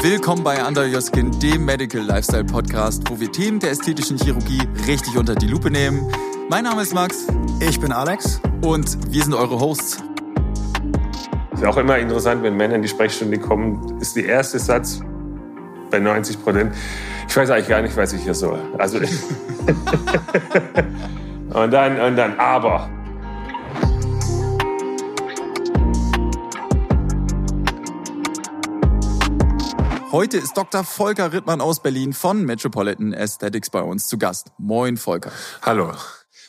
Willkommen bei Under Your Skin, dem Medical Lifestyle Podcast, wo wir Themen der ästhetischen Chirurgie richtig unter die Lupe nehmen. Mein Name ist Max. Ich bin Alex. Und wir sind eure Hosts. Ist auch immer interessant, wenn Männer in die Sprechstunde kommen, ist der erste Satz bei 90 Prozent. Ich weiß eigentlich gar nicht, was ich hier soll. Also und dann und dann aber. Heute ist Dr. Volker Rittmann aus Berlin von Metropolitan Aesthetics bei uns zu Gast. Moin, Volker. Hallo.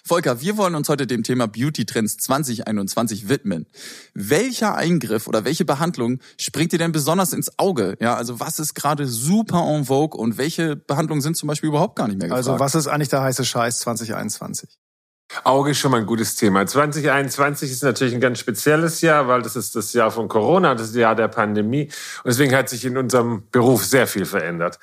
Volker, wir wollen uns heute dem Thema Beauty Trends 2021 widmen. Welcher Eingriff oder welche Behandlung springt dir denn besonders ins Auge? Ja, also was ist gerade super en vogue und welche Behandlungen sind zum Beispiel überhaupt gar nicht mehr gefragt? Also was ist eigentlich der heiße Scheiß 2021? Auge ist schon mal ein gutes Thema. 2021 ist natürlich ein ganz spezielles Jahr, weil das ist das Jahr von Corona, das Jahr der Pandemie. Und deswegen hat sich in unserem Beruf sehr viel verändert.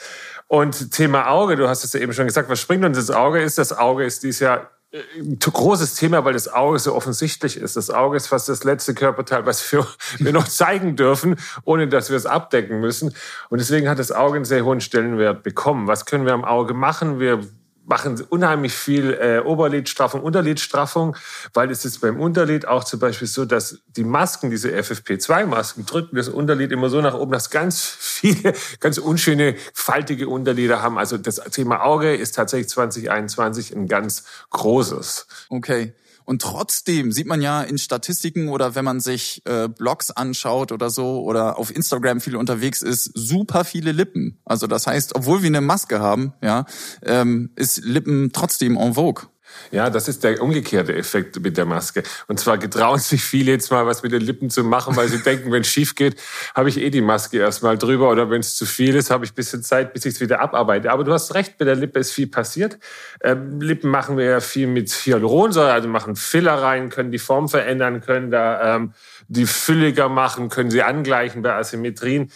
Und Thema Auge, du hast es ja eben schon gesagt, was springt uns ins Auge ist, das Auge ist dieses Jahr ein großes Thema, weil das Auge so offensichtlich ist. Das Auge ist fast das letzte Körperteil, was wir, wir noch zeigen dürfen, ohne dass wir es abdecken müssen. Und deswegen hat das Auge einen sehr hohen Stellenwert bekommen. Was können wir am Auge machen? Wir machen unheimlich viel äh, Oberlidstraffung, Unterlidstraffung, weil es ist beim Unterlid auch zum Beispiel so, dass die Masken, diese FFP2-Masken, drücken das Unterlid immer so nach oben, dass ganz viele, ganz unschöne, faltige Unterlider haben. Also das Thema Auge ist tatsächlich 2021 ein ganz großes. Okay. Und trotzdem sieht man ja in Statistiken oder wenn man sich äh, Blogs anschaut oder so oder auf Instagram viel unterwegs ist, super viele Lippen. Also das heißt, obwohl wir eine Maske haben, ja, ähm, ist Lippen trotzdem en vogue. Ja, das ist der umgekehrte Effekt mit der Maske. Und zwar getrauen sich viele jetzt mal was mit den Lippen zu machen, weil sie denken, wenn es schief geht, habe ich eh die Maske erstmal drüber oder wenn es zu viel ist, habe ich ein bisschen Zeit, bis ich es wieder abarbeite. Aber du hast recht, bei der Lippe ist viel passiert. Ähm, Lippen machen wir ja viel mit Hyaluronsäure, also machen Filler rein, können die Form verändern, können da ähm, die fülliger machen, können sie angleichen bei Asymmetrien.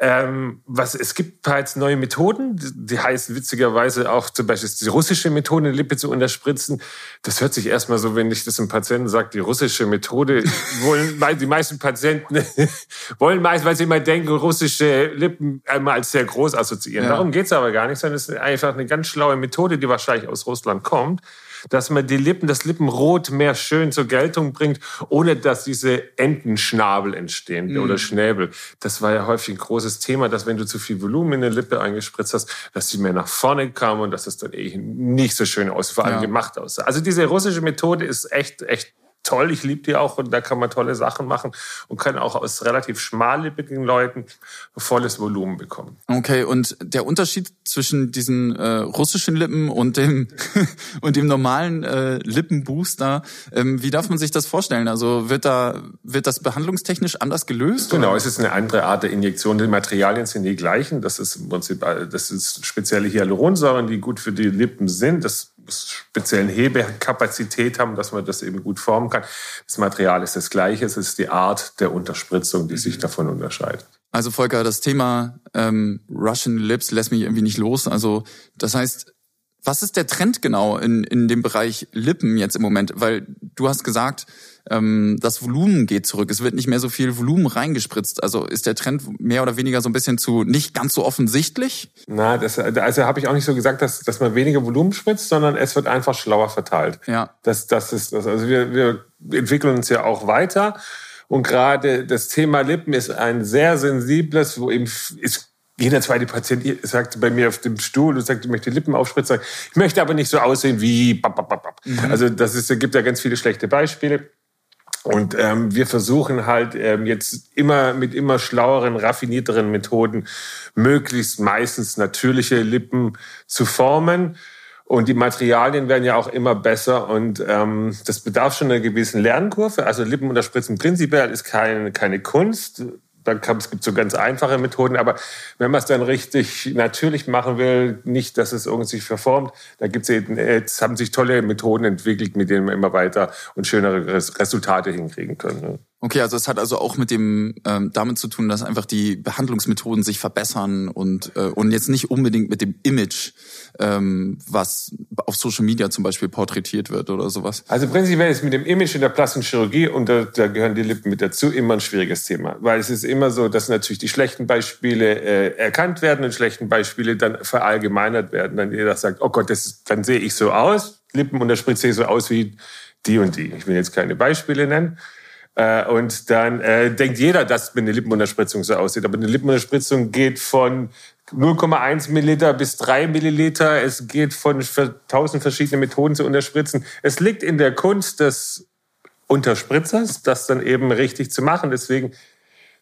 Ähm, was, es gibt bereits neue Methoden, die heißen witzigerweise auch zum Beispiel die russische Methode, eine Lippe zu unterspritzen. Das hört sich erstmal so, wenn ich das einem Patienten sage, die russische Methode, wollen, weil die meisten Patienten wollen meist, weil sie immer denken, russische Lippen einmal als sehr groß assoziieren. Ja. Darum geht's aber gar nicht, sondern es ist einfach eine ganz schlaue Methode, die wahrscheinlich aus Russland kommt dass man die Lippen, das Lippenrot mehr schön zur Geltung bringt, ohne dass diese Entenschnabel entstehen mhm. oder Schnäbel. Das war ja häufig ein großes Thema, dass wenn du zu viel Volumen in der Lippe eingespritzt hast, dass sie mehr nach vorne kam und dass es dann eh nicht so schön aus, vor allem ja. gemacht aussah. Also diese russische Methode ist echt, echt toll, ich liebe die auch und da kann man tolle Sachen machen und kann auch aus relativ schmallippigen Leuten volles Volumen bekommen. Okay, und der Unterschied zwischen diesen äh, russischen Lippen und dem und dem normalen äh, Lippenbooster, ähm, wie darf man sich das vorstellen? Also wird da wird das behandlungstechnisch anders gelöst? Genau, oder? es ist eine andere Art der Injektion. Die Materialien sind die gleichen. Das ist im Prinzip äh, das ist spezielle Hyaluronsäuren, die gut für die Lippen sind. Das speziellen Hebekapazität haben, dass man das eben gut formen kann. Das Material ist das gleiche, es ist die Art der Unterspritzung, die sich mhm. davon unterscheidet. Also Volker, das Thema ähm, Russian Lips lässt mich irgendwie nicht los. Also das heißt, was ist der Trend genau in, in dem Bereich Lippen jetzt im Moment? Weil du hast gesagt, ähm, das Volumen geht zurück. Es wird nicht mehr so viel Volumen reingespritzt. Also ist der Trend mehr oder weniger so ein bisschen zu nicht ganz so offensichtlich? Na, das, also habe ich auch nicht so gesagt, dass, dass man weniger Volumen spritzt, sondern es wird einfach schlauer verteilt. Ja. Das, das ist das. Also wir, wir entwickeln uns ja auch weiter. Und gerade das Thema Lippen ist ein sehr sensibles, wo eben ist jeder zweite Patient sagt bei mir auf dem Stuhl und sagt, ich möchte Lippen aufspritzen. Ich möchte aber nicht so aussehen wie. Mhm. Also das ist, gibt ja ganz viele schlechte Beispiele. Und ähm, wir versuchen halt ähm, jetzt immer mit immer schlaueren, raffinierteren Methoden möglichst meistens natürliche Lippen zu formen. Und die Materialien werden ja auch immer besser und ähm, das bedarf schon einer gewissen Lernkurve. Also Lippen unterspritzen prinzipiell ist keine, keine Kunst dann kann, es gibt so ganz einfache Methoden, aber wenn man es dann richtig natürlich machen will, nicht, dass es irgendwie sich verformt, da gibt's eben, jetzt haben sich tolle Methoden entwickelt, mit denen wir immer weiter und schönere Resultate hinkriegen können. Okay, also es hat also auch mit dem ähm, damit zu tun, dass einfach die Behandlungsmethoden sich verbessern und äh, und jetzt nicht unbedingt mit dem Image, ähm, was auf Social Media zum Beispiel porträtiert wird oder sowas. Also prinzipiell ist mit dem Image in der plastischen Chirurgie und da, da gehören die Lippen mit dazu immer ein schwieriges Thema, weil es ist immer so, dass natürlich die schlechten Beispiele äh, erkannt werden und schlechten Beispiele dann verallgemeinert werden. Dann jeder sagt, oh Gott, das ist, dann sehe ich so aus, Lippen und der Spritze so aus wie die und die. Ich will jetzt keine Beispiele nennen. Äh, und dann äh, denkt jeder, dass eine Lippenunterspritzung so aussieht. Aber eine Lippenunterspritzung geht von 0,1 Milliliter bis 3 Milliliter. Es geht von tausend verschiedene Methoden zu unterspritzen. Es liegt in der Kunst des Unterspritzers, das dann eben richtig zu machen. Deswegen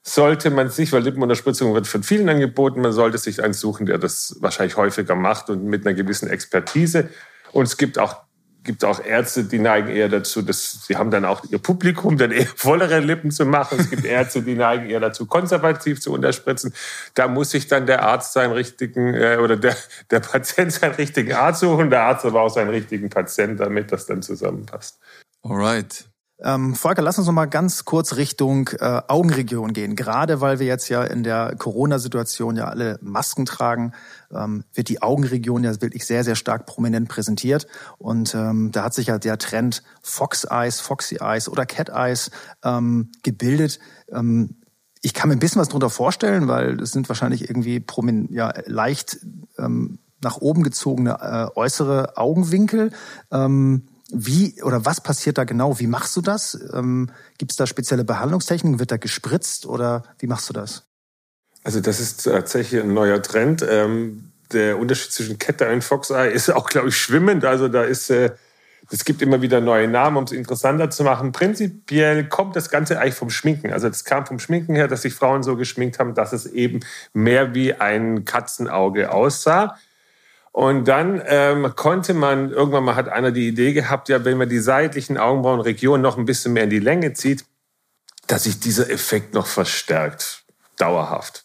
sollte man sich, weil Lippenunterspritzung wird von vielen angeboten, man sollte sich einen suchen, der das wahrscheinlich häufiger macht und mit einer gewissen Expertise. Und es gibt auch gibt auch Ärzte, die neigen eher dazu, dass sie haben dann auch ihr Publikum, dann eher vollere Lippen zu machen. Es gibt Ärzte, die neigen eher dazu, konservativ zu unterspritzen. Da muss sich dann der Arzt seinen richtigen äh, oder der, der Patient seinen richtigen Arzt suchen, der Arzt aber auch seinen richtigen Patient, damit das dann zusammenpasst. Alright. Ähm, Volker, lass uns noch mal ganz kurz Richtung äh, Augenregion gehen. Gerade weil wir jetzt ja in der Corona-Situation ja alle Masken tragen, ähm, wird die Augenregion ja wirklich sehr, sehr stark prominent präsentiert. Und ähm, da hat sich ja der Trend Fox Eyes, Foxy Eyes oder Cat Eyes ähm, gebildet. Ähm, ich kann mir ein bisschen was drunter vorstellen, weil es sind wahrscheinlich irgendwie promin ja, leicht ähm, nach oben gezogene äh, äußere Augenwinkel. Ähm, wie oder was passiert da genau? Wie machst du das? Ähm, Gibt es da spezielle Behandlungstechniken? Wird da gespritzt oder wie machst du das? Also das ist tatsächlich ein neuer Trend. Ähm, der Unterschied zwischen Kette und Foxeye ist auch, glaube ich, schwimmend. Also da ist, äh, es gibt immer wieder neue Namen, um es interessanter zu machen. Prinzipiell kommt das Ganze eigentlich vom Schminken. Also das kam vom Schminken her, dass sich Frauen so geschminkt haben, dass es eben mehr wie ein Katzenauge aussah. Und dann ähm, konnte man, irgendwann mal hat einer die Idee gehabt, ja, wenn man die seitlichen Augenbrauenregionen noch ein bisschen mehr in die Länge zieht, dass sich dieser Effekt noch verstärkt, dauerhaft.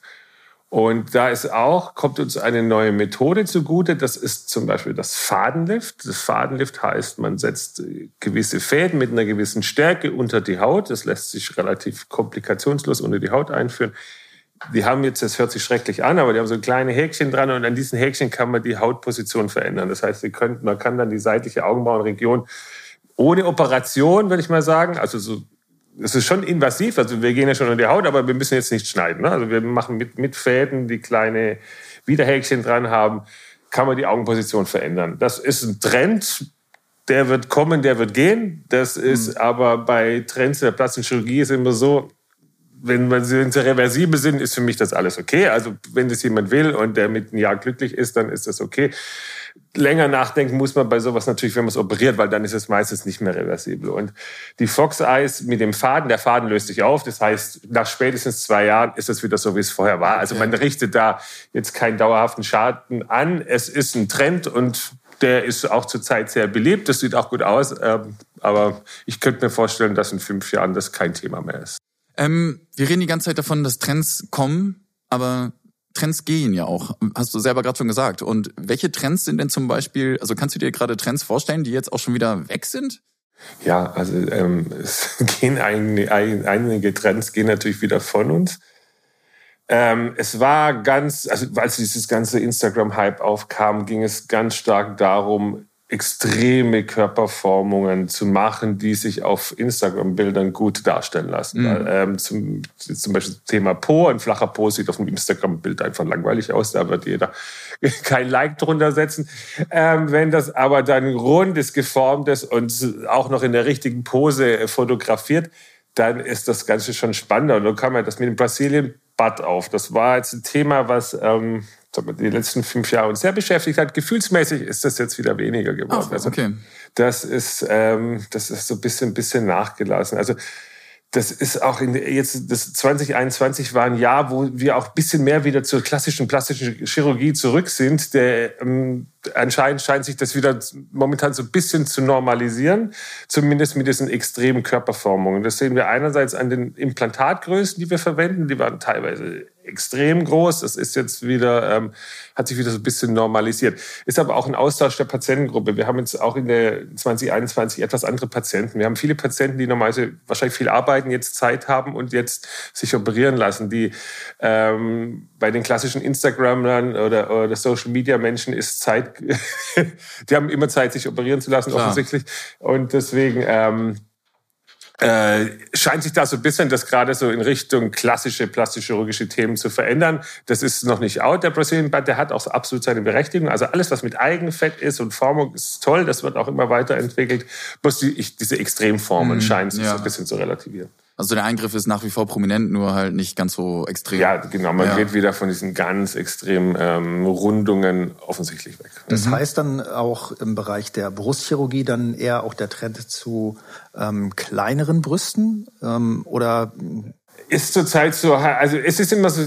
Und da ist auch, kommt uns eine neue Methode zugute. Das ist zum Beispiel das Fadenlift. Das Fadenlift heißt, man setzt gewisse Fäden mit einer gewissen Stärke unter die Haut. Das lässt sich relativ komplikationslos unter die Haut einführen die haben jetzt, das hört sich schrecklich an, aber die haben so kleine Häkchen dran und an diesen Häkchen kann man die Hautposition verändern. Das heißt, sie könnten, man kann dann die seitliche Augenbrauenregion ohne Operation, würde ich mal sagen, also so, es ist schon invasiv, also wir gehen ja schon in die Haut, aber wir müssen jetzt nicht schneiden. Ne? Also wir machen mit, mit Fäden, die kleine Widerhäkchen dran haben, kann man die Augenposition verändern. Das ist ein Trend, der wird kommen, der wird gehen. Das ist mhm. aber bei Trends in der plastischen Chirurgie ist immer so, wenn, man, sie reversibel sind, ist für mich das alles okay. Also wenn das jemand will und der mit einem Jahr glücklich ist, dann ist das okay. Länger nachdenken muss man bei sowas natürlich, wenn man es operiert, weil dann ist es meistens nicht mehr reversibel. Und die Fox Eyes mit dem Faden, der Faden löst sich auf. Das heißt, nach spätestens zwei Jahren ist es wieder so, wie es vorher war. Also man richtet da jetzt keinen dauerhaften Schaden an. Es ist ein Trend und der ist auch zurzeit sehr beliebt. Das sieht auch gut aus. Ähm, aber ich könnte mir vorstellen, dass in fünf Jahren das kein Thema mehr ist. Ähm, wir reden die ganze Zeit davon, dass Trends kommen, aber Trends gehen ja auch, hast du selber gerade schon gesagt. Und welche Trends sind denn zum Beispiel, also kannst du dir gerade Trends vorstellen, die jetzt auch schon wieder weg sind? Ja, also ähm, es gehen einige, einige Trends gehen natürlich wieder von uns. Ähm, es war ganz, also als dieses ganze Instagram-Hype aufkam, ging es ganz stark darum, extreme Körperformungen zu machen, die sich auf Instagram-Bildern gut darstellen lassen. Mhm. Ähm, zum, zum Beispiel das Thema Po. Ein flacher Po sieht auf einem Instagram-Bild einfach langweilig aus. Da wird jeder kein Like drunter setzen. Ähm, wenn das aber dann rund ist, geformt ist und auch noch in der richtigen Pose fotografiert, dann ist das Ganze schon spannender. Und dann kam ja das mit dem Brasilien Butt auf. Das war jetzt ein Thema, was ähm, die letzten fünf Jahre uns sehr beschäftigt hat. Gefühlsmäßig ist das jetzt wieder weniger geworden. Ach, okay. Also das ist, ähm, das ist so ein bisschen, bisschen nachgelassen. Also das ist auch in jetzt das 2021 war ein Jahr, wo wir auch ein bisschen mehr wieder zur klassischen plastischen Chirurgie zurück sind. Der, ähm, anscheinend scheint sich das wieder momentan so ein bisschen zu normalisieren, zumindest mit diesen extremen Körperformungen. Das sehen wir einerseits an den Implantatgrößen, die wir verwenden. Die waren teilweise extrem groß. Das ist jetzt wieder, ähm, hat sich wieder so ein bisschen normalisiert. Ist aber auch ein Austausch der Patientengruppe. Wir haben jetzt auch in der 2021 etwas andere Patienten. Wir haben viele Patienten, die normalerweise wahrscheinlich viel arbeiten, jetzt Zeit haben und jetzt sich operieren lassen. Die ähm, bei den klassischen Instagramern oder, oder Social Media Menschen ist Zeit, die haben immer Zeit, sich operieren zu lassen, Klar. offensichtlich. Und deswegen ähm, äh, scheint sich da so ein bisschen das gerade so in Richtung klassische plastische-chirurgische Themen zu verändern. Das ist noch nicht out, der Brazilian Butt, der hat auch absolut seine Berechtigung. Also alles, was mit Eigenfett ist und Formung, ist toll, das wird auch immer weiterentwickelt. Bloß die, ich, diese Extremformen mhm, scheinen sich ja. so ein bisschen zu relativieren. Also der Eingriff ist nach wie vor prominent, nur halt nicht ganz so extrem. Ja, genau. Man ja. geht wieder von diesen ganz extremen ähm, Rundungen offensichtlich weg. Das mhm. heißt dann auch im Bereich der Brustchirurgie dann eher auch der Trend zu ähm, kleineren Brüsten ähm, oder? Ist zurzeit so, also es ist immer so,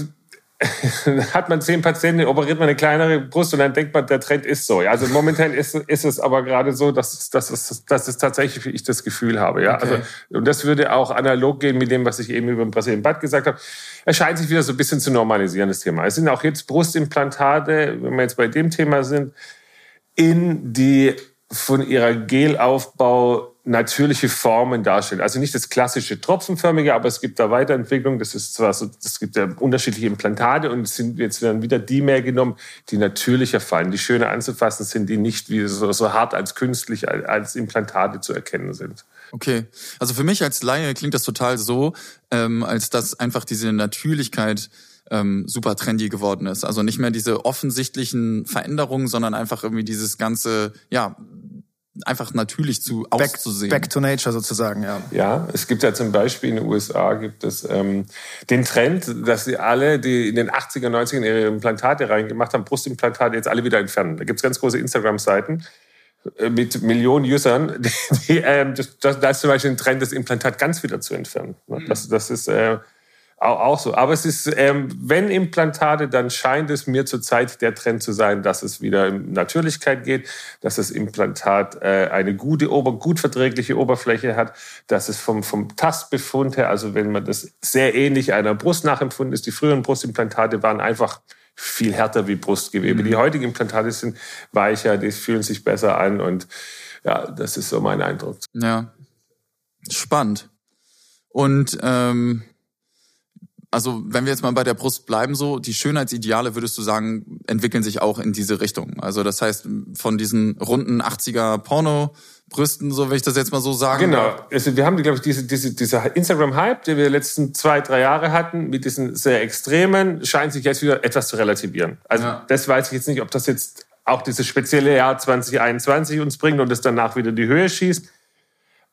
hat man zehn Patienten, operiert man eine kleinere Brust und dann denkt man, der Trend ist so. Also momentan ist, ist es aber gerade so, dass, dass, es, dass es tatsächlich ich das Gefühl habe. Ja? Okay. Also, und das würde auch analog gehen mit dem, was ich eben über den Brasilien Bad gesagt habe. Es scheint sich wieder so ein bisschen zu normalisieren, das Thema. Es sind auch jetzt Brustimplantate, wenn wir jetzt bei dem Thema sind, in die von ihrer Gelaufbau natürliche Formen darstellt. Also nicht das klassische Tropfenförmige, aber es gibt da Weiterentwicklung. Das ist zwar so, es gibt ja unterschiedliche Implantate und es sind jetzt dann wieder die mehr genommen, die natürlicher fallen, die schöner anzufassen sind, die nicht wie so, so hart als künstlich als Implantate zu erkennen sind. Okay, also für mich als Laie klingt das total so, ähm, als dass einfach diese Natürlichkeit ähm, super trendy geworden ist. Also nicht mehr diese offensichtlichen Veränderungen, sondern einfach irgendwie dieses ganze, ja, einfach natürlich zu back, auszusehen. Back to nature sozusagen, ja. Ja, es gibt ja zum Beispiel in den USA gibt es ähm, den Trend, dass sie alle, die in den 80er, 90er ihre Implantate reingemacht haben, Brustimplantate jetzt alle wieder entfernen. Da gibt es ganz große Instagram-Seiten äh, mit Millionen Usern, die, die ähm, das, das, das ist zum Beispiel ein Trend, das Implantat ganz wieder zu entfernen. Mhm. Das, das ist äh, auch, auch so. Aber es ist, ähm, wenn Implantate, dann scheint es mir zurzeit der Trend zu sein, dass es wieder in Natürlichkeit geht, dass das Implantat äh, eine gute, ober, gut verträgliche Oberfläche hat, dass es vom, vom Tastbefund her, also wenn man das sehr ähnlich einer Brust nachempfunden ist, die früheren Brustimplantate waren einfach viel härter wie Brustgewebe. Mhm. Die heutigen Implantate sind weicher, die fühlen sich besser an und ja, das ist so mein Eindruck. Ja, spannend. Und ähm, also wenn wir jetzt mal bei der Brust bleiben, so die Schönheitsideale, würdest du sagen, entwickeln sich auch in diese Richtung. Also das heißt, von diesen runden 80er Porno Brüsten, so wenn ich das jetzt mal so sagen Genau. Also wir haben, glaube ich, diese, diese, dieser Instagram-Hype, den wir die letzten zwei, drei Jahre hatten, mit diesen sehr extremen, scheint sich jetzt wieder etwas zu relativieren. Also ja. das weiß ich jetzt nicht, ob das jetzt auch dieses spezielle Jahr 2021 uns bringt und es danach wieder die Höhe schießt.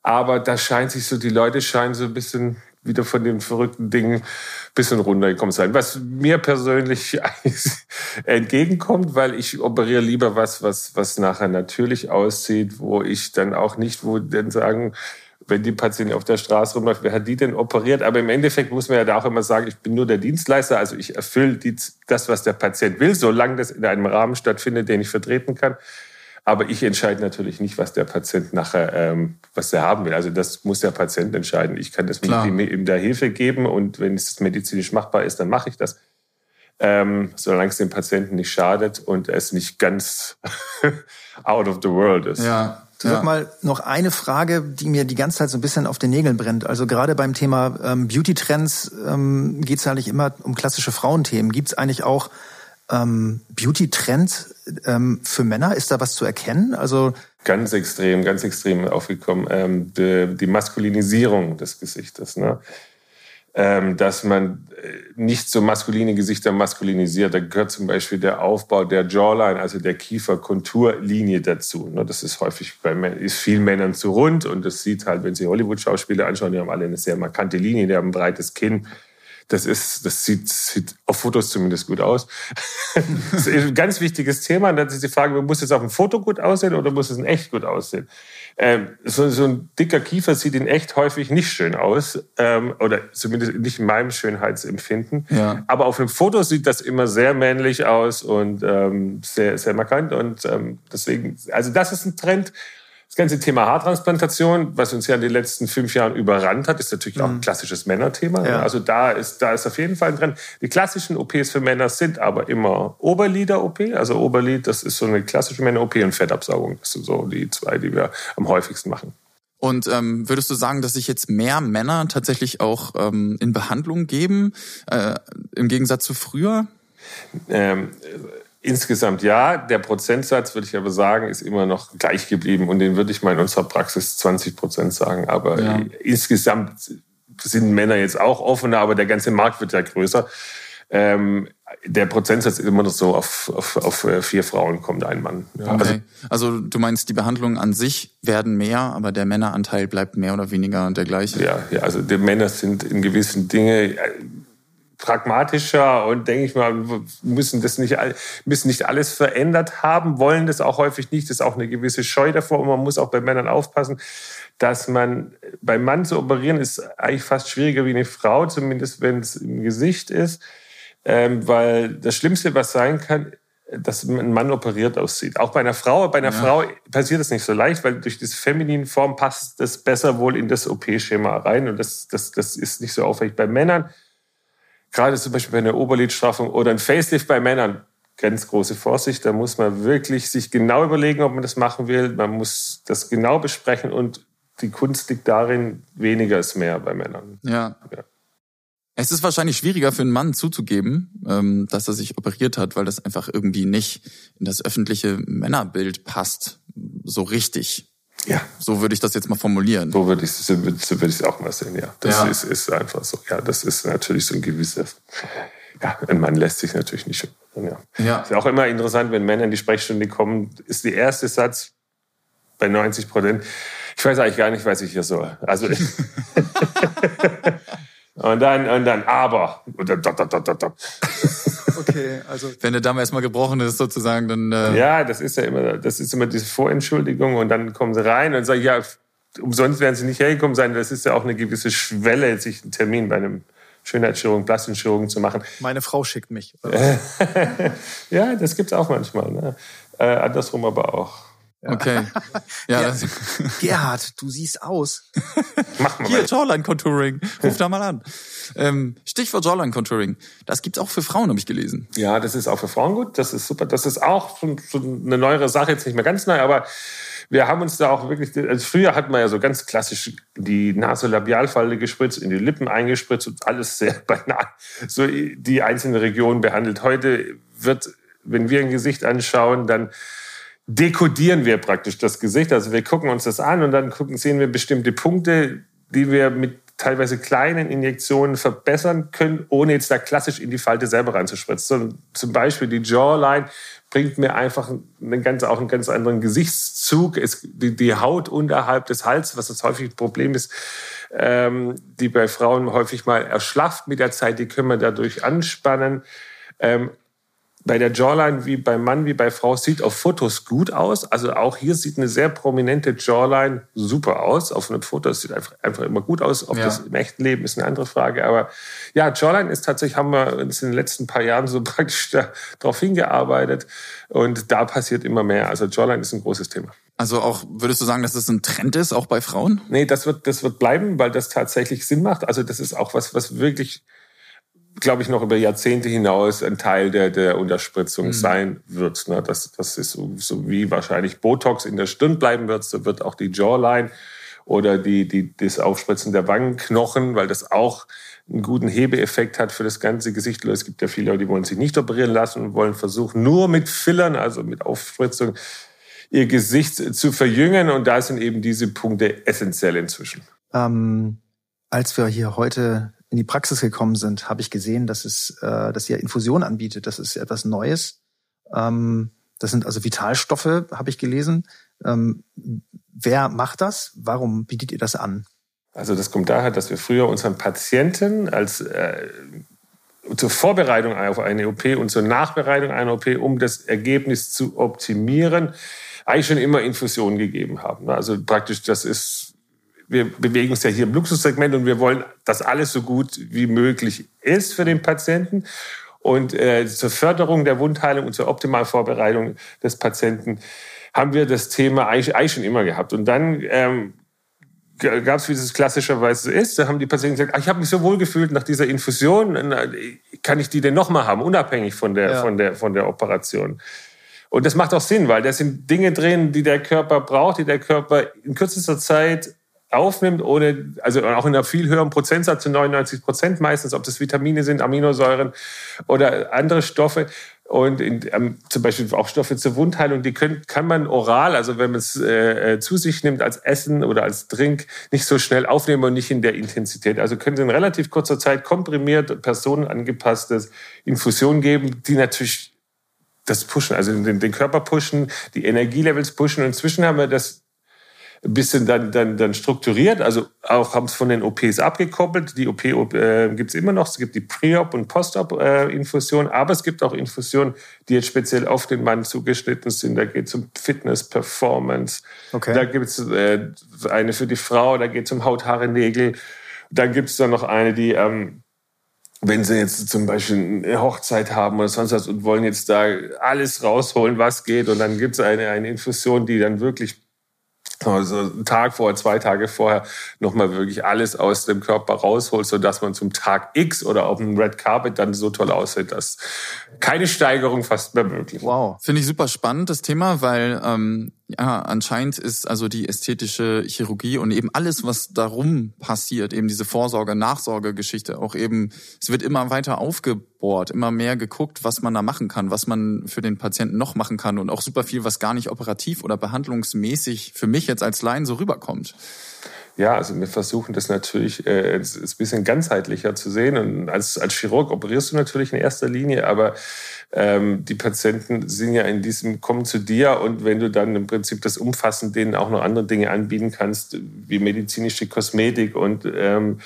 Aber da scheint sich so, die Leute scheinen so ein bisschen wieder von den verrückten Dingen bisschen runtergekommen sein. Was mir persönlich entgegenkommt, weil ich operiere lieber was, was, was nachher natürlich aussieht, wo ich dann auch nicht, wo dann sagen, wenn die Patientin auf der Straße rumläuft, wer hat die denn operiert? Aber im Endeffekt muss man ja da auch immer sagen, ich bin nur der Dienstleister, also ich erfülle die, das, was der Patient will, solange das in einem Rahmen stattfindet, den ich vertreten kann. Aber ich entscheide natürlich nicht, was der Patient nachher, ähm, was er haben will. Also das muss der Patient entscheiden. Ich kann das Klar. mit ihm der Hilfe geben und wenn es medizinisch machbar ist, dann mache ich das. Ähm, solange es dem Patienten nicht schadet und es nicht ganz out of the world ist. Ja. Du ja. sag mal noch eine Frage, die mir die ganze Zeit so ein bisschen auf den Nägeln brennt. Also gerade beim Thema ähm, Beauty-Trends ähm, geht es ja nicht immer um klassische Frauenthemen. Gibt es eigentlich auch ähm, Beauty-Trends ähm, für Männer? Ist da was zu erkennen? Also ganz extrem, ganz extrem aufgekommen. Ähm, die, die, Maskulinisierung des Gesichtes. Ne? Ähm, dass man äh, nicht so maskuline Gesichter maskulinisiert. Da gehört zum Beispiel der Aufbau der Jawline, also der Kieferkonturlinie dazu. Ne? Das ist häufig bei ist vielen Männern zu rund und das sieht halt, wenn Sie Hollywood-Schauspieler anschauen, die haben alle eine sehr markante Linie, die haben ein breites Kinn Das ist, das sieht, sieht auf Fotos zumindest gut aus. das ist ein ganz wichtiges Thema. Und dann ist die Frage, muss es auf dem Foto gut aussehen oder muss es in echt gut aussehen? Ähm, so, so ein dicker Kiefer sieht in echt häufig nicht schön aus. Ähm, oder zumindest nicht in meinem Schönheitsempfinden. Ja. Aber auf einem Foto sieht das immer sehr männlich aus und ähm, sehr, sehr markant. Und ähm, deswegen, also das ist ein Trend, das ganze Thema Haartransplantation, was uns ja in den letzten fünf Jahren überrannt hat, ist natürlich auch ein mhm. klassisches Männerthema. Ja. Also da ist, da ist auf jeden Fall ein Trend. Die klassischen OPs für Männer sind aber immer Oberlider-OP. Also Oberlid, das ist so eine klassische Männer-OP und Fettabsaugung. Das sind so die zwei, die wir am häufigsten machen. Und ähm, würdest du sagen, dass sich jetzt mehr Männer tatsächlich auch ähm, in Behandlung geben, äh, im Gegensatz zu früher? Ähm, Insgesamt ja. Der Prozentsatz, würde ich aber sagen, ist immer noch gleich geblieben. Und den würde ich mal in unserer Praxis 20 Prozent sagen. Aber ja. insgesamt sind Männer jetzt auch offener, aber der ganze Markt wird ja größer. Ähm, der Prozentsatz ist immer noch so, auf, auf, auf äh, vier Frauen kommt ein Mann. Ja, okay. also, also du meinst, die Behandlungen an sich werden mehr, aber der Männeranteil bleibt mehr oder weniger der gleiche? Ja, ja also die Männer sind in gewissen Dingen pragmatischer und denke ich mal, müssen das nicht, müssen nicht alles verändert haben, wollen das auch häufig nicht. Das ist auch eine gewisse Scheu davor und man muss auch bei Männern aufpassen, dass man beim Mann zu operieren ist eigentlich fast schwieriger wie eine Frau, zumindest wenn es im Gesicht ist, ähm, weil das Schlimmste, was sein kann, dass ein Mann operiert aussieht. Auch bei einer Frau, bei einer ja. Frau passiert das nicht so leicht, weil durch diese feminine Form passt das besser wohl in das OP-Schema rein und das, das, das ist nicht so aufwendig. Bei Männern gerade zum Beispiel bei einer Oberlidstraffung oder ein Facelift bei Männern, ganz große Vorsicht. Da muss man wirklich sich genau überlegen, ob man das machen will. Man muss das genau besprechen und die Kunst liegt darin, weniger ist mehr bei Männern. Ja. ja. Es ist wahrscheinlich schwieriger für einen Mann zuzugeben, ähm, dass er sich operiert hat, weil das einfach irgendwie nicht in das öffentliche Männerbild passt, so richtig. Ja. So würde ich das jetzt mal formulieren. So würde ich es so würde ich auch mal sehen, ja. Das ja. Ist, ist einfach so. Ja, das ist natürlich so ein gewisses. Ja, ein Mann lässt sich natürlich nicht. Ja. ja. Ist auch immer interessant, wenn Männer in die Sprechstunde kommen, ist der erste Satz bei 90 Prozent. Ich weiß eigentlich gar nicht, was ich hier soll. Also. und dann, und dann, aber. Und dann, dot, dot, dot, dot. Okay, also wenn der Damm erstmal gebrochen ist sozusagen, dann äh ja, das ist ja immer, das ist immer diese Vorentschuldigung und dann kommen sie rein und sagen ja, umsonst werden sie nicht hergekommen sein. Das ist ja auch eine gewisse Schwelle, sich einen Termin bei einem Schönheitschirurgen, Plastikchirurgen zu machen. Meine Frau schickt mich. ja, das gibt's auch manchmal. Ne? Äh, andersrum aber auch. Okay. Ja, ja. Gerhard, du siehst aus. Mach mal. Hier, Jawline Contouring. Ruf da mal an. Ähm, Stichwort Jawline Contouring. Das gibt's auch für Frauen, habe ich gelesen. Ja, das ist auch für Frauen gut. Das ist super. Das ist auch schon, schon eine neuere Sache, jetzt nicht mehr ganz neu, aber wir haben uns da auch wirklich, also früher hat man ja so ganz klassisch die Nasolabialfalte gespritzt, in die Lippen eingespritzt und alles sehr banal, so die einzelnen Regionen behandelt. Heute wird, wenn wir ein Gesicht anschauen, dann dekodieren wir praktisch das Gesicht. Also wir gucken uns das an und dann gucken, sehen wir bestimmte Punkte, die wir mit teilweise kleinen Injektionen verbessern können, ohne jetzt da klassisch in die Falte selber reinzuspritzen. Zum Beispiel die Jawline bringt mir einfach einen ganz, auch einen ganz anderen Gesichtszug. Es, die, die Haut unterhalb des Hals, was das häufig ein Problem ist, ähm, die bei Frauen häufig mal erschlafft mit der Zeit, die können wir dadurch anspannen. Ähm, bei der Jawline wie beim Mann wie bei Frau sieht auf Fotos gut aus. Also auch hier sieht eine sehr prominente Jawline super aus. Auf einem Foto sieht einfach, einfach immer gut aus. Ob ja. das im echten Leben ist eine andere Frage. Aber ja, Jawline ist tatsächlich, haben wir uns in den letzten paar Jahren so praktisch darauf hingearbeitet. Und da passiert immer mehr. Also Jawline ist ein großes Thema. Also auch, würdest du sagen, dass das ein Trend ist, auch bei Frauen? Nee, das wird, das wird bleiben, weil das tatsächlich Sinn macht. Also das ist auch was, was wirklich glaube ich, noch über Jahrzehnte hinaus ein Teil der, der Unterspritzung mhm. sein wird. Ne? Das, das ist so, so wie wahrscheinlich Botox in der Stirn bleiben wird, so wird auch die Jawline oder die, die, das Aufspritzen der Wangenknochen, weil das auch einen guten Hebeeffekt hat für das ganze Gesicht. Es gibt ja viele, die wollen sich nicht operieren lassen und wollen versuchen, nur mit Fillern, also mit Aufspritzung, ihr Gesicht zu verjüngen. Und da sind eben diese Punkte essentiell inzwischen. Ähm, als wir hier heute in die Praxis gekommen sind, habe ich gesehen, dass es, äh, dass ihr Infusion anbietet. Das ist etwas Neues. Ähm, das sind also Vitalstoffe, habe ich gelesen. Ähm, wer macht das? Warum bietet ihr das an? Also das kommt daher, dass wir früher unseren Patienten als äh, zur Vorbereitung auf eine OP und zur Nachbereitung einer OP, um das Ergebnis zu optimieren, eigentlich schon immer Infusionen gegeben haben. Also praktisch, das ist, wir bewegen uns ja hier im Luxussegment und wir wollen, dass alles so gut wie möglich ist für den Patienten. Und äh, zur Förderung der Wundheilung und zur optimalen Vorbereitung des Patienten haben wir das Thema eigentlich, eigentlich schon immer gehabt. Und dann ähm, gab es, wie es klassischerweise ist, da haben die Patienten gesagt, ach, ich habe mich so wohl gefühlt nach dieser Infusion, kann ich die denn nochmal haben, unabhängig von der, ja. von der, von der Operation. Und das macht auch Sinn, weil da sind Dinge drin, die der Körper braucht, die der Körper in kürzester Zeit aufnimmt, ohne, also auch in einer viel höheren Prozentsatz zu 99 Prozent meistens, ob das Vitamine sind, Aminosäuren oder andere Stoffe. Und in, ähm, zum Beispiel auch Stoffe zur Wundheilung, die können, kann man oral, also wenn man es äh, äh, zu sich nimmt als Essen oder als Drink, nicht so schnell aufnehmen und nicht in der Intensität. Also können Sie in relativ kurzer Zeit komprimiert, personenangepasstes Infusion geben, die natürlich das pushen, also den, den Körper pushen, die Energielevels pushen. Und inzwischen haben wir das ein bisschen dann, dann, dann strukturiert, also auch haben es von den OPs abgekoppelt. Die OP äh, gibt es immer noch. Es gibt die Pre-Op- und Post-Op-Infusion, äh, aber es gibt auch Infusionen, die jetzt speziell auf den Mann zugeschnitten sind. Da geht es um Fitness, Performance. Okay. Da gibt es äh, eine für die Frau, da geht es um Haut, Haare, Nägel. Dann gibt es dann noch eine, die... Ähm, wenn sie jetzt zum Beispiel eine Hochzeit haben oder sonst was und wollen jetzt da alles rausholen, was geht, und dann gibt es eine, eine Infusion, die dann wirklich also einen Tag vorher, zwei Tage vorher nochmal wirklich alles aus dem Körper rausholt, so dass man zum Tag X oder auf dem Red Carpet dann so toll aussieht, dass keine Steigerung fast mehr möglich. Wow, finde ich super spannend das Thema, weil ähm, ja anscheinend ist also die ästhetische Chirurgie und eben alles, was darum passiert, eben diese Vorsorge, Nachsorgegeschichte, auch eben es wird immer weiter aufgebohrt, immer mehr geguckt, was man da machen kann, was man für den Patienten noch machen kann und auch super viel, was gar nicht operativ oder behandlungsmäßig für mich jetzt als Laien so rüberkommt. Ja, also wir versuchen das natürlich äh, ein bisschen ganzheitlicher zu sehen. Und als, als Chirurg operierst du natürlich in erster Linie, aber ähm, die Patienten sind ja in diesem, kommen zu dir und wenn du dann im Prinzip das umfassend denen auch noch andere Dinge anbieten kannst, wie medizinische Kosmetik und ähm,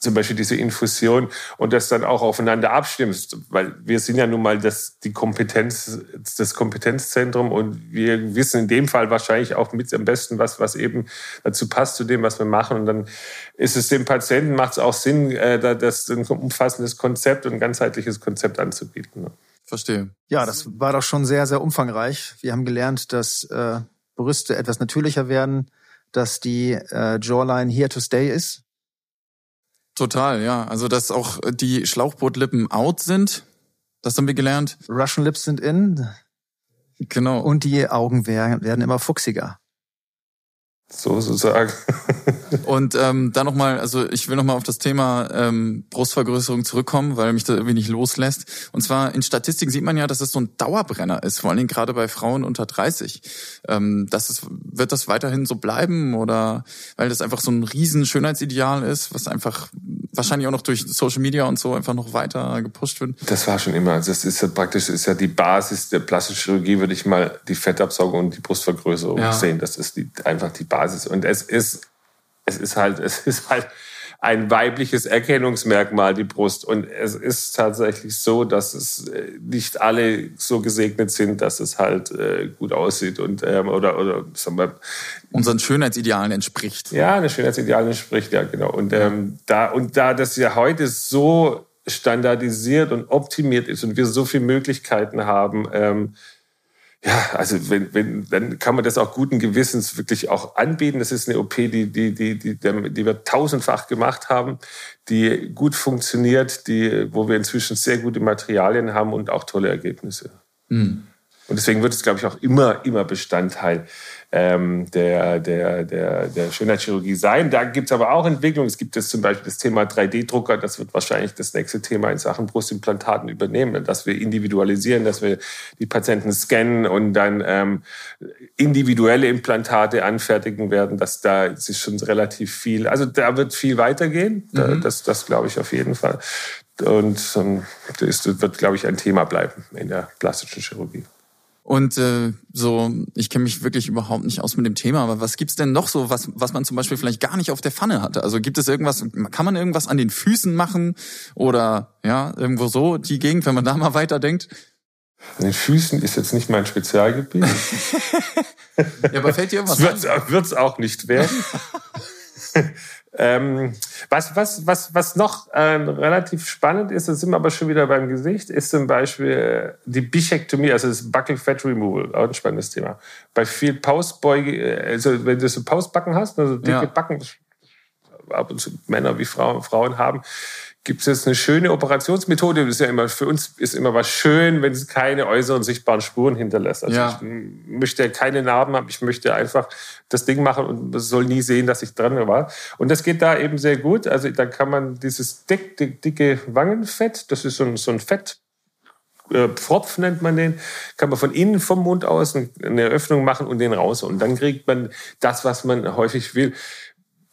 zum Beispiel diese Infusion und das dann auch aufeinander abstimmst, weil wir sind ja nun mal das, die Kompetenz, das Kompetenzzentrum und wir wissen in dem Fall wahrscheinlich auch mit am besten, was, was eben dazu passt zu dem, was wir machen. Und dann ist es dem Patienten, macht es auch Sinn, äh, das ein umfassendes Konzept und ein ganzheitliches Konzept anzubieten. Verstehe. Ja, das war doch schon sehr, sehr umfangreich. Wir haben gelernt, dass äh, Brüste etwas natürlicher werden, dass die äh, Jawline here to stay ist Total, ja. Also, dass auch die Schlauchbootlippen out sind, das haben wir gelernt. Russian Lips sind in. Genau. Und die Augen werden immer fuchsiger. So sozusagen. Und ähm, dann nochmal, also ich will nochmal auf das Thema ähm, Brustvergrößerung zurückkommen, weil mich das irgendwie nicht loslässt. Und zwar in Statistiken sieht man ja, dass es so ein Dauerbrenner ist, vor allen Dingen gerade bei Frauen unter 30. Ähm, das ist, wird das weiterhin so bleiben oder weil das einfach so ein riesen Schönheitsideal ist, was einfach wahrscheinlich auch noch durch Social Media und so einfach noch weiter gepusht wird? Das war schon immer. Also das ist ja praktisch, ist ja die Basis der plastischen Chirurgie, würde ich mal die Fettabsaugung und die Brustvergrößerung ja. sehen. Das ist die, einfach die Basis. Und es ist, es ist halt, es ist halt ein weibliches Erkennungsmerkmal, die Brust. Und es ist tatsächlich so, dass es äh, nicht alle so gesegnet sind, dass es halt äh, gut aussieht und ähm, oder oder sagen wir, unseren Schönheitsidealen entspricht. Ja, eine Schönheitsidealen entspricht, ja genau. Und ähm, da und da das ja heute so standardisiert und optimiert ist und wir so viele Möglichkeiten haben. Ähm, ja, also wenn, wenn, dann kann man das auch guten Gewissens wirklich auch anbieten. Das ist eine OP, die, die, die, die, die wir tausendfach gemacht haben, die gut funktioniert, die, wo wir inzwischen sehr gute Materialien haben und auch tolle Ergebnisse. Mhm. Und deswegen wird es, glaube ich, auch immer, immer Bestandteil ähm, der, der, der, der Schönheitschirurgie sein. Da gibt es aber auch Entwicklungen. Es gibt jetzt zum Beispiel das Thema 3D-Drucker. Das wird wahrscheinlich das nächste Thema in Sachen Brustimplantaten übernehmen, dass wir individualisieren, dass wir die Patienten scannen und dann ähm, individuelle Implantate anfertigen werden. Dass da ist schon relativ viel. Also da wird viel weitergehen. Mhm. Das, das glaube ich auf jeden Fall. Und ähm, das wird, glaube ich, ein Thema bleiben in der plastischen Chirurgie. Und äh, so, ich kenne mich wirklich überhaupt nicht aus mit dem Thema, aber was gibt's denn noch so, was, was man zum Beispiel vielleicht gar nicht auf der Pfanne hatte? Also gibt es irgendwas, kann man irgendwas an den Füßen machen oder ja, irgendwo so die Gegend, wenn man da mal weiterdenkt? An den Füßen ist jetzt nicht mein Spezialgebiet. ja, aber fällt dir irgendwas wird's, an? Wird's auch nicht werden. Ähm, was, was, was, was noch äh, relativ spannend ist, da sind wir aber schon wieder beim Gesicht, ist zum Beispiel die Bichektomie, also das Buccal Fat Removal, auch ein spannendes Thema. Bei viel Pausbeuge, äh, also wenn du so Pausbacken hast, also dicke ja. Backen, ab und zu Männer wie Frauen, Frauen haben, gibt es jetzt eine schöne Operationsmethode. Das ist ja immer, für uns ist immer was schön, wenn es keine äußeren sichtbaren Spuren hinterlässt. Also ja. ich möchte keine Narben haben, ich möchte einfach das Ding machen und man soll nie sehen, dass ich dran war. Und das geht da eben sehr gut. Also da kann man dieses dick, dick, dicke Wangenfett, das ist so ein, so ein Fett, äh, Pfropf nennt man den, kann man von innen vom Mund aus eine Öffnung machen und den raus. Und dann kriegt man das, was man häufig will.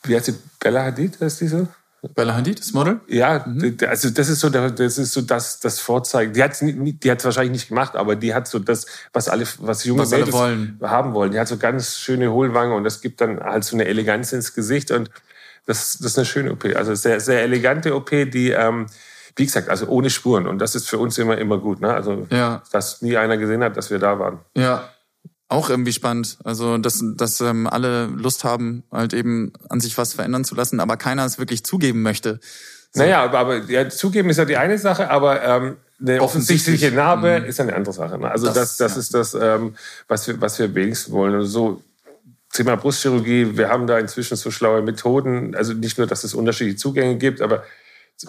Wie heißt die? Bella Hadid, ist die so? Bella Hadid, das Model? Ja, mhm. also das ist so, das ist so das, das Vorzeigen. Die hat es die hat's wahrscheinlich nicht gemacht, aber die hat so das, was alle, was junge was Mädels wollen. haben wollen. Die hat so ganz schöne Hohlwange und das gibt dann halt so eine Eleganz ins Gesicht und das, das ist eine schöne OP. Also sehr, sehr elegante OP, die, ähm, wie gesagt, also ohne Spuren und das ist für uns immer, immer gut. Ne? Also, ja. dass nie einer gesehen hat, dass wir da waren. Ja, auch irgendwie spannend. Also, dass, dass ähm, alle Lust haben, halt eben an sich was verändern zu lassen, aber keiner es wirklich zugeben möchte. So. Naja, aber, aber ja, zugeben ist ja die eine Sache, aber ähm, eine offensichtliche Narbe mhm. ist eine andere Sache. Ne? Also das, das, das ja. ist das, ähm, was, wir, was wir wenigstens wollen. Also so Thema Brustchirurgie, wir haben da inzwischen so schlaue Methoden. Also nicht nur, dass es unterschiedliche Zugänge gibt, aber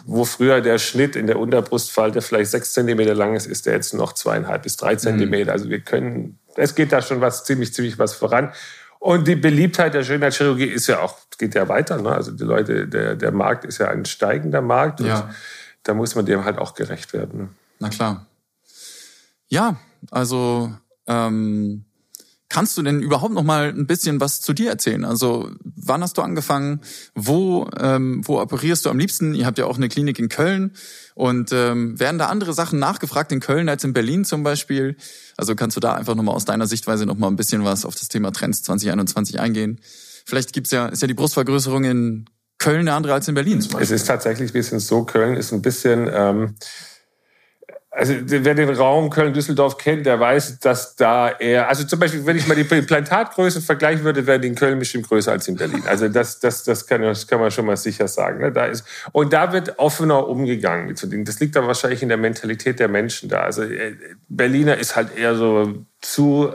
wo früher der Schnitt in der Unterbrustfalte vielleicht sechs Zentimeter lang ist, ist der jetzt noch zweieinhalb bis drei Zentimeter. Mhm. Also wir können es geht da schon was ziemlich, ziemlich was voran. Und die Beliebtheit der Schönheitschirurgie ist ja auch, geht ja weiter. Ne? Also die Leute, der, der Markt ist ja ein steigender Markt. Ja. da muss man dem halt auch gerecht werden. Ne? Na klar. Ja, also ähm, Kannst du denn überhaupt noch mal ein bisschen was zu dir erzählen? Also wann hast du angefangen? Wo ähm, wo operierst du am liebsten? Ihr habt ja auch eine Klinik in Köln und ähm, werden da andere Sachen nachgefragt in Köln als in Berlin zum Beispiel? Also kannst du da einfach noch mal aus deiner Sichtweise noch mal ein bisschen was auf das Thema Trends 2021 eingehen? Vielleicht gibt's ja ist ja die Brustvergrößerung in Köln eine andere als in Berlin. Zum Beispiel. Es ist tatsächlich ein bisschen so. Köln ist ein bisschen ähm, also wer den Raum Köln-Düsseldorf kennt, der weiß, dass da eher, also zum Beispiel, wenn ich mal die Implantatgröße vergleichen würde, wäre die in Köln bestimmt größer als in Berlin. Also das, das, das, kann, das kann man schon mal sicher sagen. Ne? Da ist, und da wird offener umgegangen mit so Dingen. Das liegt dann wahrscheinlich in der Mentalität der Menschen da. Also äh, Berliner ist halt eher so zu,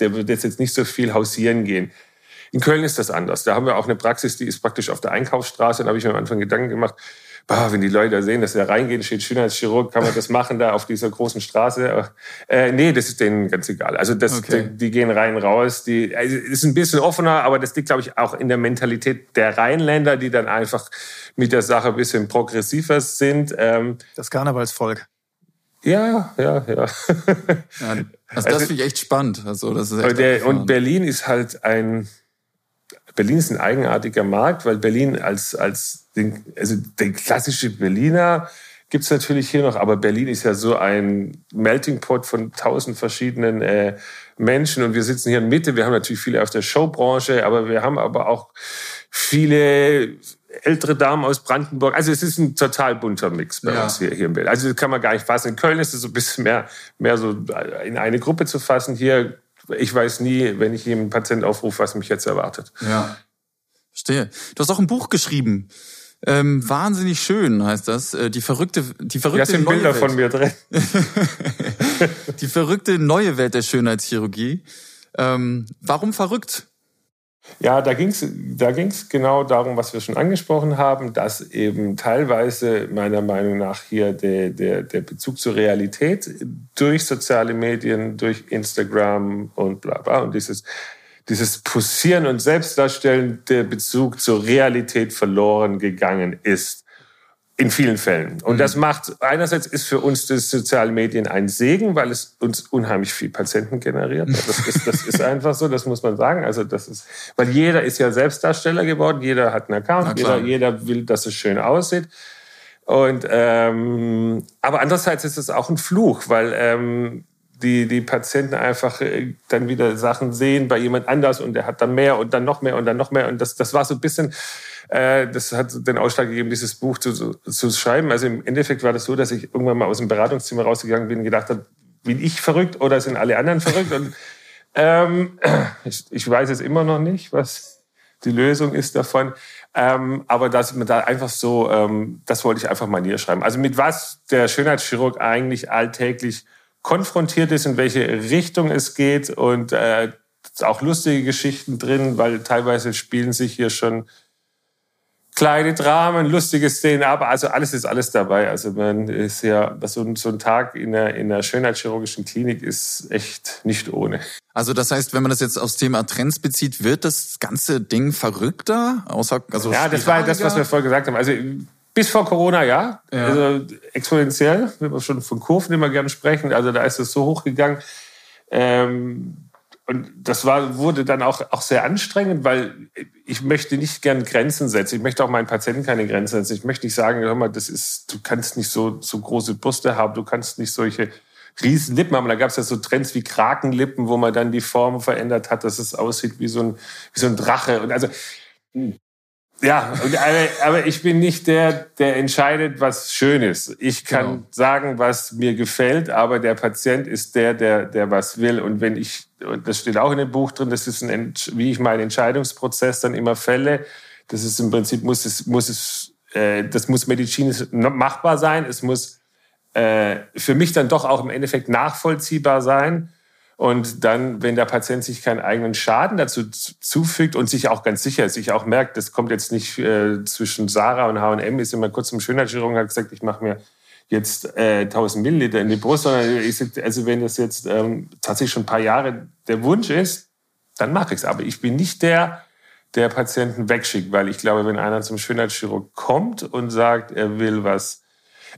der wird jetzt nicht so viel hausieren gehen. In Köln ist das anders. Da haben wir auch eine Praxis, die ist praktisch auf der Einkaufsstraße. Da habe ich mir am Anfang Gedanken gemacht, bah, wenn die Leute sehen, dass er reingeht, steht Schönheitschirurg, kann man das machen da auf dieser großen Straße? Äh, nee, das ist denen ganz egal. Also das, okay. die, die, gehen rein, raus. Die also ist ein bisschen offener, aber das liegt, glaube ich, auch in der Mentalität der Rheinländer, die dann einfach mit der Sache ein bisschen progressiver sind. Ähm, das Karnevalsvolk. Ja, ja, ja. ja also das also, finde ich echt spannend. Also das ist echt der, und Berlin ist halt ein Berlin ist ein eigenartiger Markt, weil Berlin als als den, also den klassische Berliner gibt es natürlich hier noch, aber Berlin ist ja so ein Melting Pot von tausend verschiedenen äh, Menschen und wir sitzen hier in Mitte. Wir haben natürlich viele aus der Showbranche, aber wir haben aber auch viele ältere Damen aus Brandenburg. Also es ist ein total bunter Mix bei ja. uns hier, hier in Berlin. Also das kann man gar nicht fassen. In Köln ist es so ein bisschen mehr, mehr so in eine Gruppe zu fassen. Hier, ich weiß nie, wenn ich jedem Patient aufrufe, was mich jetzt erwartet. Ja, verstehe. Du hast auch ein Buch geschrieben. Ähm, wahnsinnig schön heißt das. Äh, die verrückte, die verrückte ja, sind neue Bilder Welt. von mir drin. die verrückte neue Welt der Schönheitschirurgie. Ähm, warum verrückt? Ja, da ging es da ging's genau darum, was wir schon angesprochen haben, dass eben teilweise meiner Meinung nach hier der, der, der Bezug zur Realität durch soziale Medien, durch Instagram und bla bla und dieses dieses Pussieren und Selbstdarstellen der Bezug zur Realität verloren gegangen ist. In vielen Fällen. Und mhm. das macht, einerseits ist für uns das soziale Medien ein Segen, weil es uns unheimlich viel Patienten generiert. Das ist, das ist einfach so, das muss man sagen. Also das ist, weil jeder ist ja Selbstdarsteller geworden, jeder hat einen Account, jeder, jeder will, dass es schön aussieht. Und, ähm, aber andererseits ist es auch ein Fluch, weil, ähm, die, die Patienten einfach äh, dann wieder Sachen sehen bei jemand anders und der hat dann mehr und dann noch mehr und dann noch mehr. Und das, das war so ein bisschen, äh, das hat den Ausschlag gegeben, dieses Buch zu, zu schreiben. Also im Endeffekt war das so, dass ich irgendwann mal aus dem Beratungszimmer rausgegangen bin und gedacht habe, bin ich verrückt oder sind alle anderen verrückt? Und ähm, ich, ich weiß es immer noch nicht, was die Lösung ist davon. Ähm, aber dass man da einfach so, ähm, das wollte ich einfach mal niederschreiben. Also mit was der Schönheitschirurg eigentlich alltäglich konfrontiert ist, in welche Richtung es geht und äh, auch lustige Geschichten drin, weil teilweise spielen sich hier schon kleine Dramen, lustige Szenen ab. Also alles ist alles dabei. Also man ist ja, so ein, so ein Tag in der, in der Schönheitschirurgischen Klinik ist echt nicht ohne. Also das heißt, wenn man das jetzt aufs Thema Trends bezieht, wird das ganze Ding verrückter? Außer, also ja, das war das, was wir vorher gesagt haben. Also bis vor Corona, ja. ja. Also exponentiell, wenn wir schon von Kurven immer gerne sprechen. Also da ist es so hochgegangen. Ähm, und das war, wurde dann auch, auch sehr anstrengend, weil ich möchte nicht gern Grenzen setzen. Ich möchte auch meinen Patienten keine Grenzen setzen. Ich möchte nicht sagen, hör mal, das ist, du kannst nicht so, so große Brüste haben, du kannst nicht solche riesen Lippen haben. Da gab es ja so Trends wie Krakenlippen, wo man dann die Form verändert hat, dass es aussieht wie so ein, wie so ein Drache. Und also. Ja, aber, ich bin nicht der, der entscheidet, was schön ist. Ich kann genau. sagen, was mir gefällt, aber der Patient ist der, der, der was will. Und wenn ich, und das steht auch in dem Buch drin, das ist ein, wie ich meinen Entscheidungsprozess dann immer fälle. Das ist im Prinzip, muss es, muss es, äh, das muss medizinisch machbar sein. Es muss äh, für mich dann doch auch im Endeffekt nachvollziehbar sein. Und dann, wenn der Patient sich keinen eigenen Schaden dazu zufügt und sich auch ganz sicher ist, sich auch merkt, das kommt jetzt nicht äh, zwischen Sarah und H&M, ist immer kurz zum Schönheitschirurgen, hat gesagt, ich mache mir jetzt äh, 1000 Milliliter in die Brust, sondern ich sag, also wenn das jetzt ähm, tatsächlich schon ein paar Jahre der Wunsch ist, dann mache ich es. Aber ich bin nicht der, der Patienten wegschickt, weil ich glaube, wenn einer zum Schönheitschirurg kommt und sagt, er will was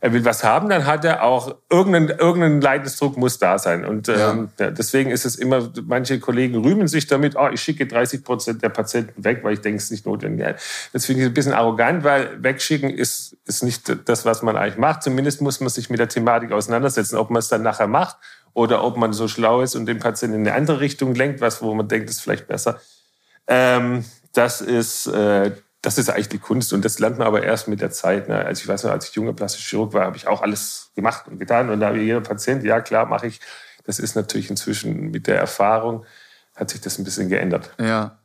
er will was haben, dann hat er auch irgendeinen irgendein Leidensdruck muss da sein. Und ähm, ja. deswegen ist es immer, manche Kollegen rühmen sich damit, oh, ich schicke 30 Prozent der Patienten weg, weil ich denke, es ist nicht notwendig. Das finde ich ein bisschen arrogant, weil wegschicken ist, ist nicht das, was man eigentlich macht. Zumindest muss man sich mit der Thematik auseinandersetzen, ob man es dann nachher macht oder ob man so schlau ist und den Patienten in eine andere Richtung lenkt, was, wo man denkt, ist vielleicht besser. Ähm, das ist, äh, das ist eigentlich die Kunst und das lernt man aber erst mit der Zeit. Ne? Also ich weiß noch, als ich junger plastischer Chirurg war, habe ich auch alles gemacht und getan und da habe jeder Patient, ja klar, mache ich. Das ist natürlich inzwischen mit der Erfahrung hat sich das ein bisschen geändert. Ja,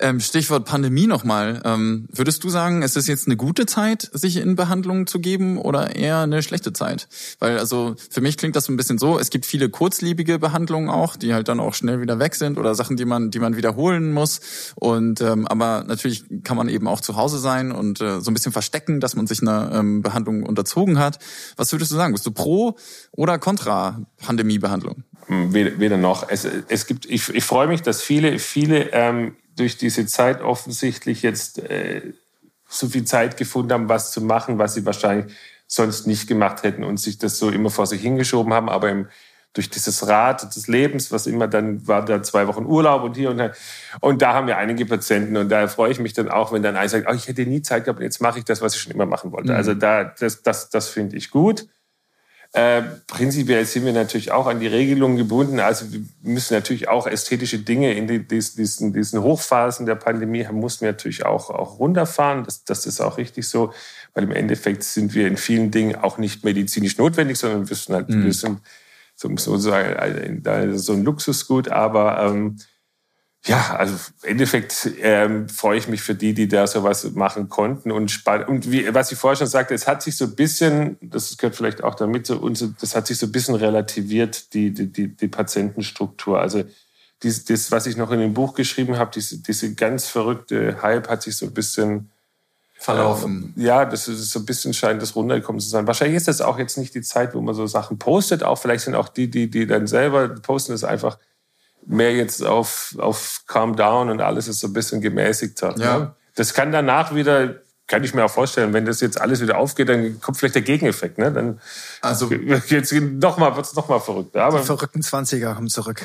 ähm, Stichwort Pandemie nochmal. Ähm, würdest du sagen, ist es jetzt eine gute Zeit, sich in Behandlung zu geben oder eher eine schlechte Zeit? Weil also für mich klingt das so ein bisschen so, es gibt viele kurzlebige Behandlungen auch, die halt dann auch schnell wieder weg sind oder Sachen, die man, die man wiederholen muss. Und ähm, aber natürlich kann man eben auch zu Hause sein und äh, so ein bisschen verstecken, dass man sich einer ähm, Behandlung unterzogen hat. Was würdest du sagen? Bist du pro oder contra Pandemiebehandlung? Weder, weder noch. Es, es gibt, ich, ich freue mich, dass viele, viele ähm, durch diese Zeit offensichtlich jetzt äh, so viel Zeit gefunden haben, was zu machen, was sie wahrscheinlich sonst nicht gemacht hätten und sich das so immer vor sich hingeschoben haben. Aber im, durch dieses Rad des Lebens, was immer dann war, da zwei Wochen Urlaub und hier und da. Und da haben wir einige Patienten und da freue ich mich dann auch, wenn dann einer sagt, oh, ich hätte nie Zeit gehabt, jetzt mache ich das, was ich schon immer machen wollte. Mhm. Also da, das, das, das finde ich gut. Äh, prinzipiell sind wir natürlich auch an die Regelungen gebunden. Also wir müssen natürlich auch ästhetische Dinge in die, diesen, diesen Hochphasen der Pandemie mussten wir natürlich auch, auch runterfahren. Das, das ist auch richtig so, weil im Endeffekt sind wir in vielen Dingen auch nicht medizinisch notwendig, sondern wir sind halt, mhm. wir sind so, so, so, so ein Luxusgut. Aber ähm, ja, also im Endeffekt ähm, freue ich mich für die, die da sowas machen konnten und spannend. Und wie, was ich vorher schon sagte, es hat sich so ein bisschen, das gehört vielleicht auch damit zu uns, das hat sich so ein bisschen relativiert, die, die, die, die Patientenstruktur. Also dies, das, was ich noch in dem Buch geschrieben habe, diese, diese ganz verrückte Hype hat sich so ein bisschen verlaufen. Äh, ja, das ist so ein bisschen scheint das runtergekommen zu sein. Wahrscheinlich ist das auch jetzt nicht die Zeit, wo man so Sachen postet. Auch vielleicht sind auch die, die, die dann selber posten, das einfach mehr jetzt auf, auf Calm Down und alles ist so ein bisschen gemäßigter. Ja. Ne? Das kann danach wieder kann ich mir auch vorstellen, wenn das jetzt alles wieder aufgeht, dann kommt vielleicht der Gegeneffekt. Ne? Dann Also jetzt noch mal, wird's noch mal verrückter. Aber Die verrückten 20er kommen zurück.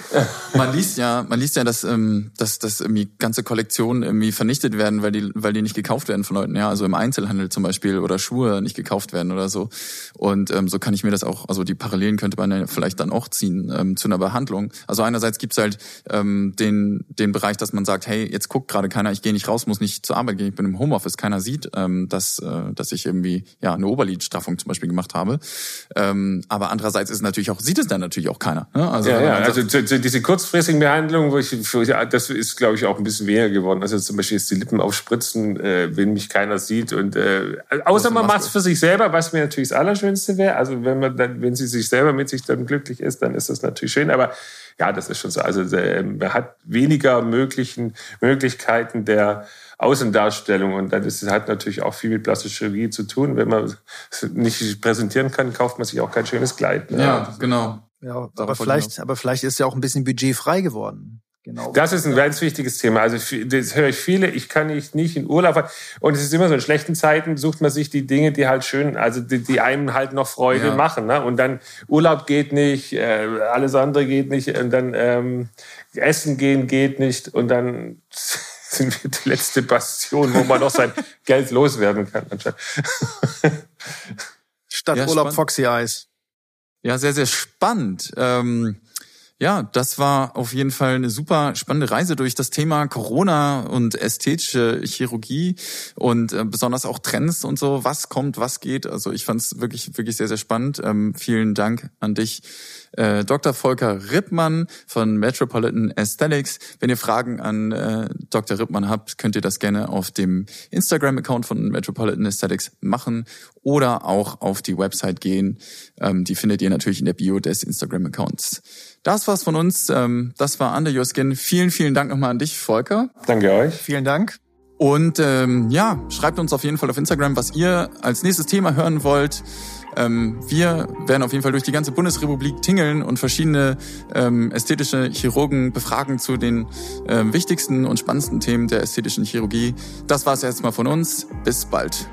man liest ja, man liest ja, dass, ähm, dass, dass irgendwie ganze Kollektionen irgendwie vernichtet werden, weil die, weil die nicht gekauft werden von Leuten. Ja, also im Einzelhandel zum Beispiel oder Schuhe nicht gekauft werden oder so. Und ähm, so kann ich mir das auch, also die Parallelen könnte man ja vielleicht dann auch ziehen ähm, zu einer Behandlung. Also einerseits gibt's halt ähm, den, den Bereich, dass man sagt, hey, jetzt guckt gerade keiner, ich gehe nicht raus, muss nicht zur Arbeit gehen, ich bin im Homeoffice, keiner sieht, ähm, dass, äh, dass ich irgendwie ja eine Oberlidstraffung zum Beispiel gemacht habe. Ähm, aber andererseits ist natürlich auch, sieht es dann natürlich auch keiner. Ne? Also, ja, ja, also zu, zu, diese kurzfristigen Behandlungen, wo ich, für, das ist, glaube ich, auch ein bisschen weniger geworden. Also zum Beispiel jetzt die Lippen aufspritzen, äh, wenn mich keiner sieht und äh, außer man macht es für sich selber, was mir natürlich das Allerschönste wäre. Also wenn man dann, wenn sie sich selber mit sich dann glücklich ist, dann ist das natürlich schön. Aber ja, das ist schon so. Also äh, man hat weniger möglichen Möglichkeiten der Außendarstellung und das hat natürlich auch viel mit plastischer Chirurgie zu tun. Wenn man es nicht präsentieren kann, kauft man sich auch kein schönes Kleid. Ne? ja, genau. Ja, aber vielleicht, aber vielleicht ist ja auch ein bisschen Budget frei geworden. Genau. Das ist ein ganz wichtiges Thema. Also das höre ich viele. Ich kann nicht, nicht in Urlaub fahren. Und es ist immer so, in schlechten Zeiten sucht man sich die Dinge, die halt schön, also die, die einem halt noch Freude Ja. machen. Ne? Und dann Urlaub geht nicht, äh, alles andere geht nicht. Und dann ähm, Essen gehen geht nicht. Und dann sind wir die letzte Bastion, wo man noch sein Geld loswerden kann. anscheinend. Statt Ja, Urlaub spannend. Foxy Eyes. Ja, sehr, sehr spannend. Ähm, ja, das war auf jeden Fall eine super spannende Reise durch das Thema Corona und ästhetische Chirurgie und äh, besonders auch Trends und so. Was kommt, was geht. Also ich fand es wirklich, wirklich sehr, sehr spannend. Ähm, vielen Dank an dich, äh, Dr. Volker Rippmann von Metropolitan Aesthetics. Wenn ihr Fragen an äh, Dr. Rippmann habt, könnt ihr das gerne auf dem Instagram-Account von Metropolitan Aesthetics machen oder auch auf die Website gehen. Ähm, die findet ihr natürlich in der Bio des Instagram-Accounts. Das war's von uns. Ähm, das war Under Your Skin. Vielen, vielen Dank nochmal an dich, Volker. Danke euch. Vielen Dank. Und ähm, ja, schreibt uns auf jeden Fall auf Instagram, was ihr als nächstes Thema hören wollt. Ähm, wir werden auf jeden Fall durch die ganze Bundesrepublik tingeln und verschiedene ähm, ästhetische Chirurgen befragen zu den ähm, wichtigsten und spannendsten Themen der ästhetischen Chirurgie. Das war's erstmal von uns. Bis bald.